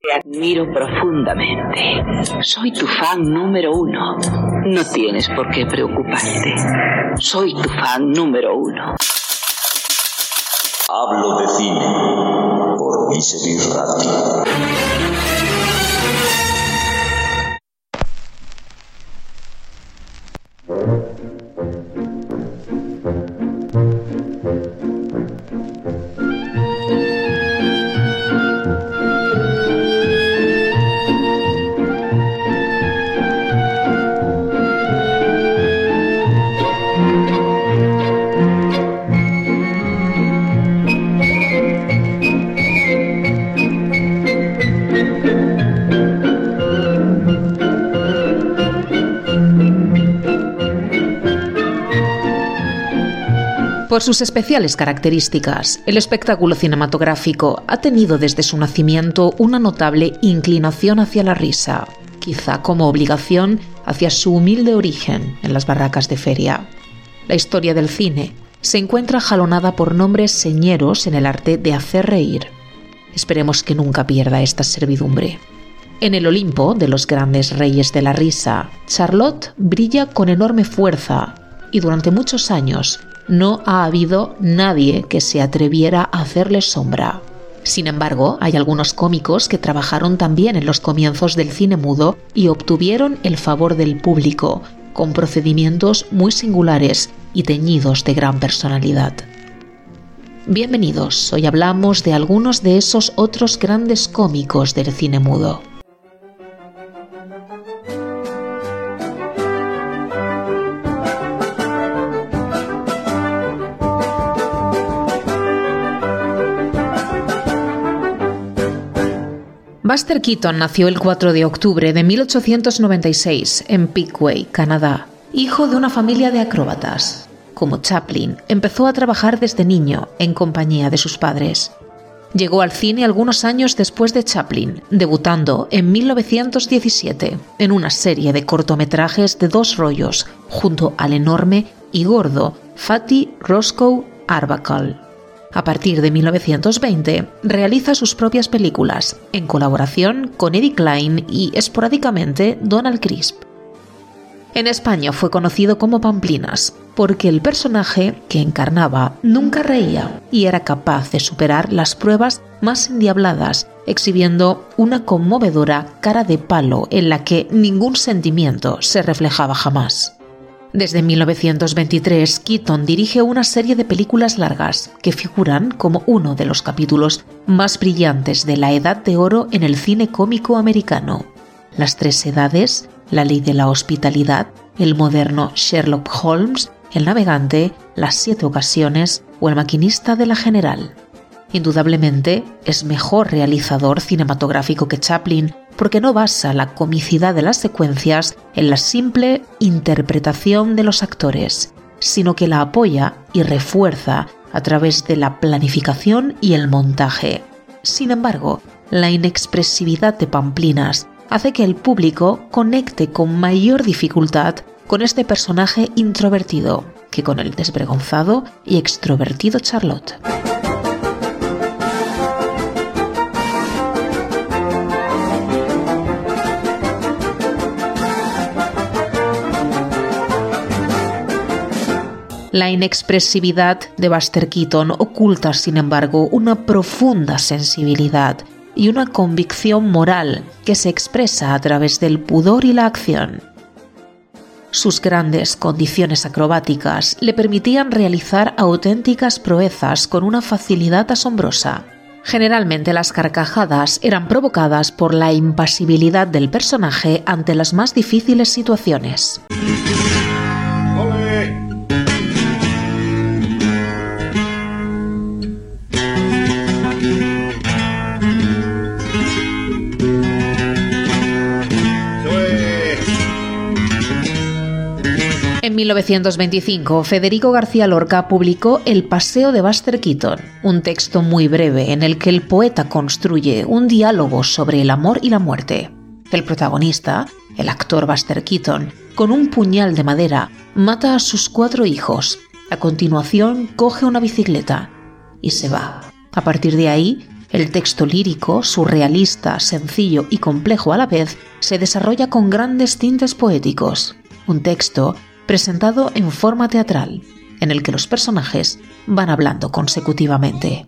Te admiro profundamente. Soy tu fan número uno. No tienes por qué preocuparte. Soy tu fan número uno. Hablo de cine por Viserir Radio. Por sus especiales características, el espectáculo cinematográfico ha tenido desde su nacimiento una notable inclinación hacia la risa, quizá como obligación hacia su humilde origen en las barracas de feria. La historia del cine se encuentra jalonada por nombres señeros en el arte de hacer reír. Esperemos que nunca pierda esta servidumbre. En el Olimpo de los grandes reyes de la risa, Charlotte brilla con enorme fuerza y durante muchos años no ha habido nadie que se atreviera a hacerle sombra. Sin embargo, hay algunos cómicos que trabajaron también en los comienzos del cine mudo y obtuvieron el favor del público, con procedimientos muy singulares y teñidos de gran personalidad. Bienvenidos, hoy hablamos de algunos de esos otros grandes cómicos del cine mudo. Buster Keaton nació el 4 de octubre de 1896 en Pickway, Canadá, hijo de una familia de acróbatas. Como Chaplin, empezó a trabajar desde niño en compañía de sus padres. Llegó al cine algunos años después de Chaplin, debutando en 1917 en una serie de cortometrajes de dos rollos junto al enorme y gordo Fatty Roscoe Arbuckle. A partir de 1920 realiza sus propias películas, en colaboración con Eddie Klein y esporádicamente Donald Crisp. En España fue conocido como Pamplinas, porque el personaje que encarnaba nunca reía y era capaz de superar las pruebas más endiabladas, exhibiendo una conmovedora cara de palo en la que ningún sentimiento se reflejaba jamás. Desde 1923, Keaton dirige una serie de películas largas que figuran como uno de los capítulos más brillantes de la Edad de Oro en el cine cómico americano. Las Tres Edades, La Ley de la Hospitalidad, el moderno Sherlock Holmes, El Navegante, Las Siete Ocasiones o El Maquinista de la General. Indudablemente, es mejor realizador cinematográfico que Chaplin porque no basa la comicidad de las secuencias en la simple interpretación de los actores, sino que la apoya y refuerza a través de la planificación y el montaje. Sin embargo, la inexpresividad de Pamplinas hace que el público conecte con mayor dificultad con este personaje introvertido que con el desvergonzado y extrovertido Charlotte. La inexpresividad de Buster Keaton oculta, sin embargo, una profunda sensibilidad y una convicción moral que se expresa a través del pudor y la acción. Sus grandes condiciones acrobáticas le permitían realizar auténticas proezas con una facilidad asombrosa. Generalmente las carcajadas eran provocadas por la impasibilidad del personaje ante las más difíciles situaciones. 1925, Federico García Lorca publicó El Paseo de Buster Keaton, un texto muy breve en el que el poeta construye un diálogo sobre el amor y la muerte. El protagonista, el actor Buster Keaton, con un puñal de madera, mata a sus cuatro hijos. A continuación, coge una bicicleta y se va. A partir de ahí, el texto lírico, surrealista, sencillo y complejo a la vez, se desarrolla con grandes tintes poéticos. Un texto presentado en forma teatral, en el que los personajes van hablando consecutivamente.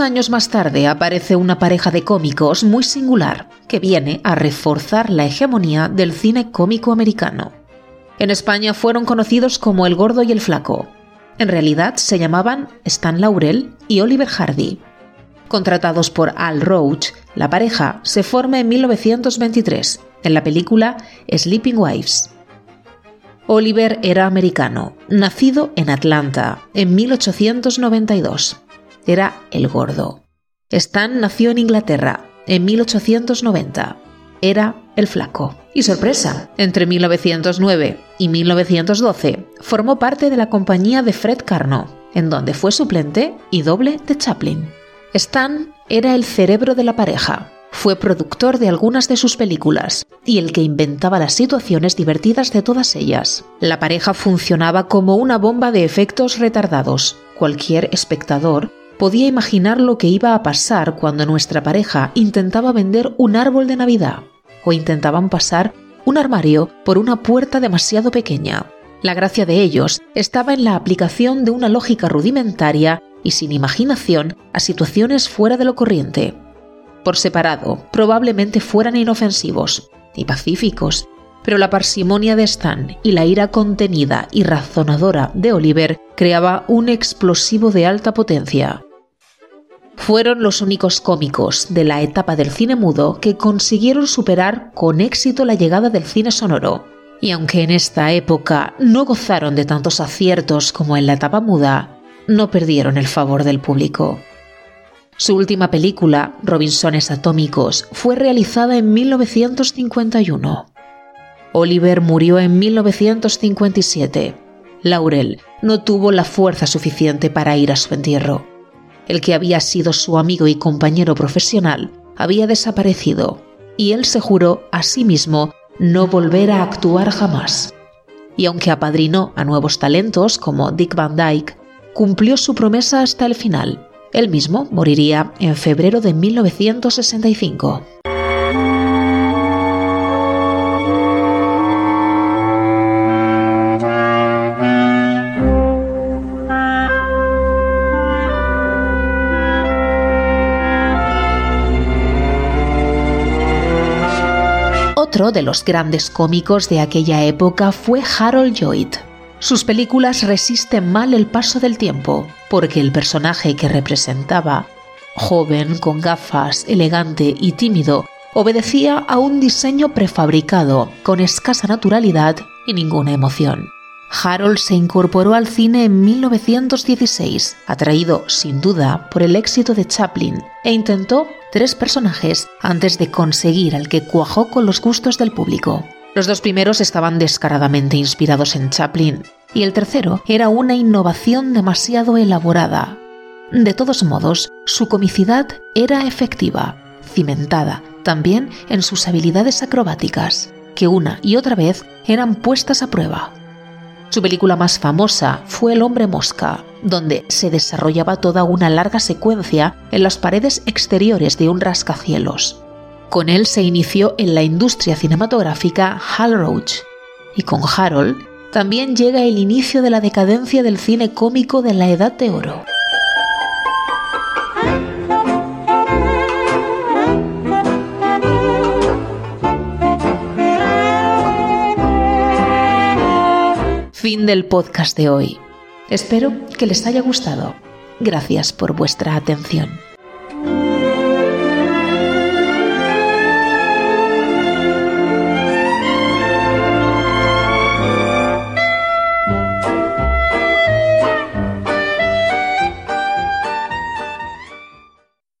Años más tarde aparece una pareja de cómicos muy singular que viene a reforzar la hegemonía del cine cómico americano. En España fueron conocidos como El Gordo y el Flaco. En realidad se llamaban Stan Laurel y Oliver Hardy. Contratados por Al Roach, la pareja se forma en 1923 en la película Sleeping Wives. Oliver era americano, nacido en Atlanta en 1892 era el gordo. Stan nació en Inglaterra en 1890. Era el flaco. Y sorpresa, entre 1909 y 1912 formó parte de la compañía de Fred Carno, en donde fue suplente y doble de Chaplin. Stan era el cerebro de la pareja, fue productor de algunas de sus películas y el que inventaba las situaciones divertidas de todas ellas. La pareja funcionaba como una bomba de efectos retardados. Cualquier espectador podía imaginar lo que iba a pasar cuando nuestra pareja intentaba vender un árbol de Navidad o intentaban pasar un armario por una puerta demasiado pequeña. La gracia de ellos estaba en la aplicación de una lógica rudimentaria y sin imaginación a situaciones fuera de lo corriente. Por separado, probablemente fueran inofensivos y pacíficos, pero la parsimonia de Stan y la ira contenida y razonadora de Oliver creaba un explosivo de alta potencia fueron los únicos cómicos de la etapa del cine mudo que consiguieron superar con éxito la llegada del cine sonoro. Y aunque en esta época no gozaron de tantos aciertos como en la etapa muda, no perdieron el favor del público. Su última película, Robinsones Atómicos, fue realizada en 1951. Oliver murió en 1957. Laurel no tuvo la fuerza suficiente para ir a su entierro el que había sido su amigo y compañero profesional, había desaparecido, y él se juró a sí mismo no volver a actuar jamás. Y aunque apadrinó a nuevos talentos como Dick Van Dyke, cumplió su promesa hasta el final. Él mismo moriría en febrero de 1965. De los grandes cómicos de aquella época fue Harold Lloyd. Sus películas resisten mal el paso del tiempo, porque el personaje que representaba, joven, con gafas, elegante y tímido, obedecía a un diseño prefabricado, con escasa naturalidad y ninguna emoción. Harold se incorporó al cine en 1916, atraído sin duda por el éxito de Chaplin, e intentó tres personajes antes de conseguir al que cuajó con los gustos del público. Los dos primeros estaban descaradamente inspirados en Chaplin, y el tercero era una innovación demasiado elaborada. De todos modos, su comicidad era efectiva, cimentada también en sus habilidades acrobáticas, que una y otra vez eran puestas a prueba. Su película más famosa fue El hombre mosca, donde se desarrollaba toda una larga secuencia en las paredes exteriores de un rascacielos. Con él se inició en la industria cinematográfica Hal Roach, y con Harold también llega el inicio de la decadencia del cine cómico de la Edad de Oro. Fin del podcast de hoy. Espero que les haya gustado. Gracias por vuestra atención.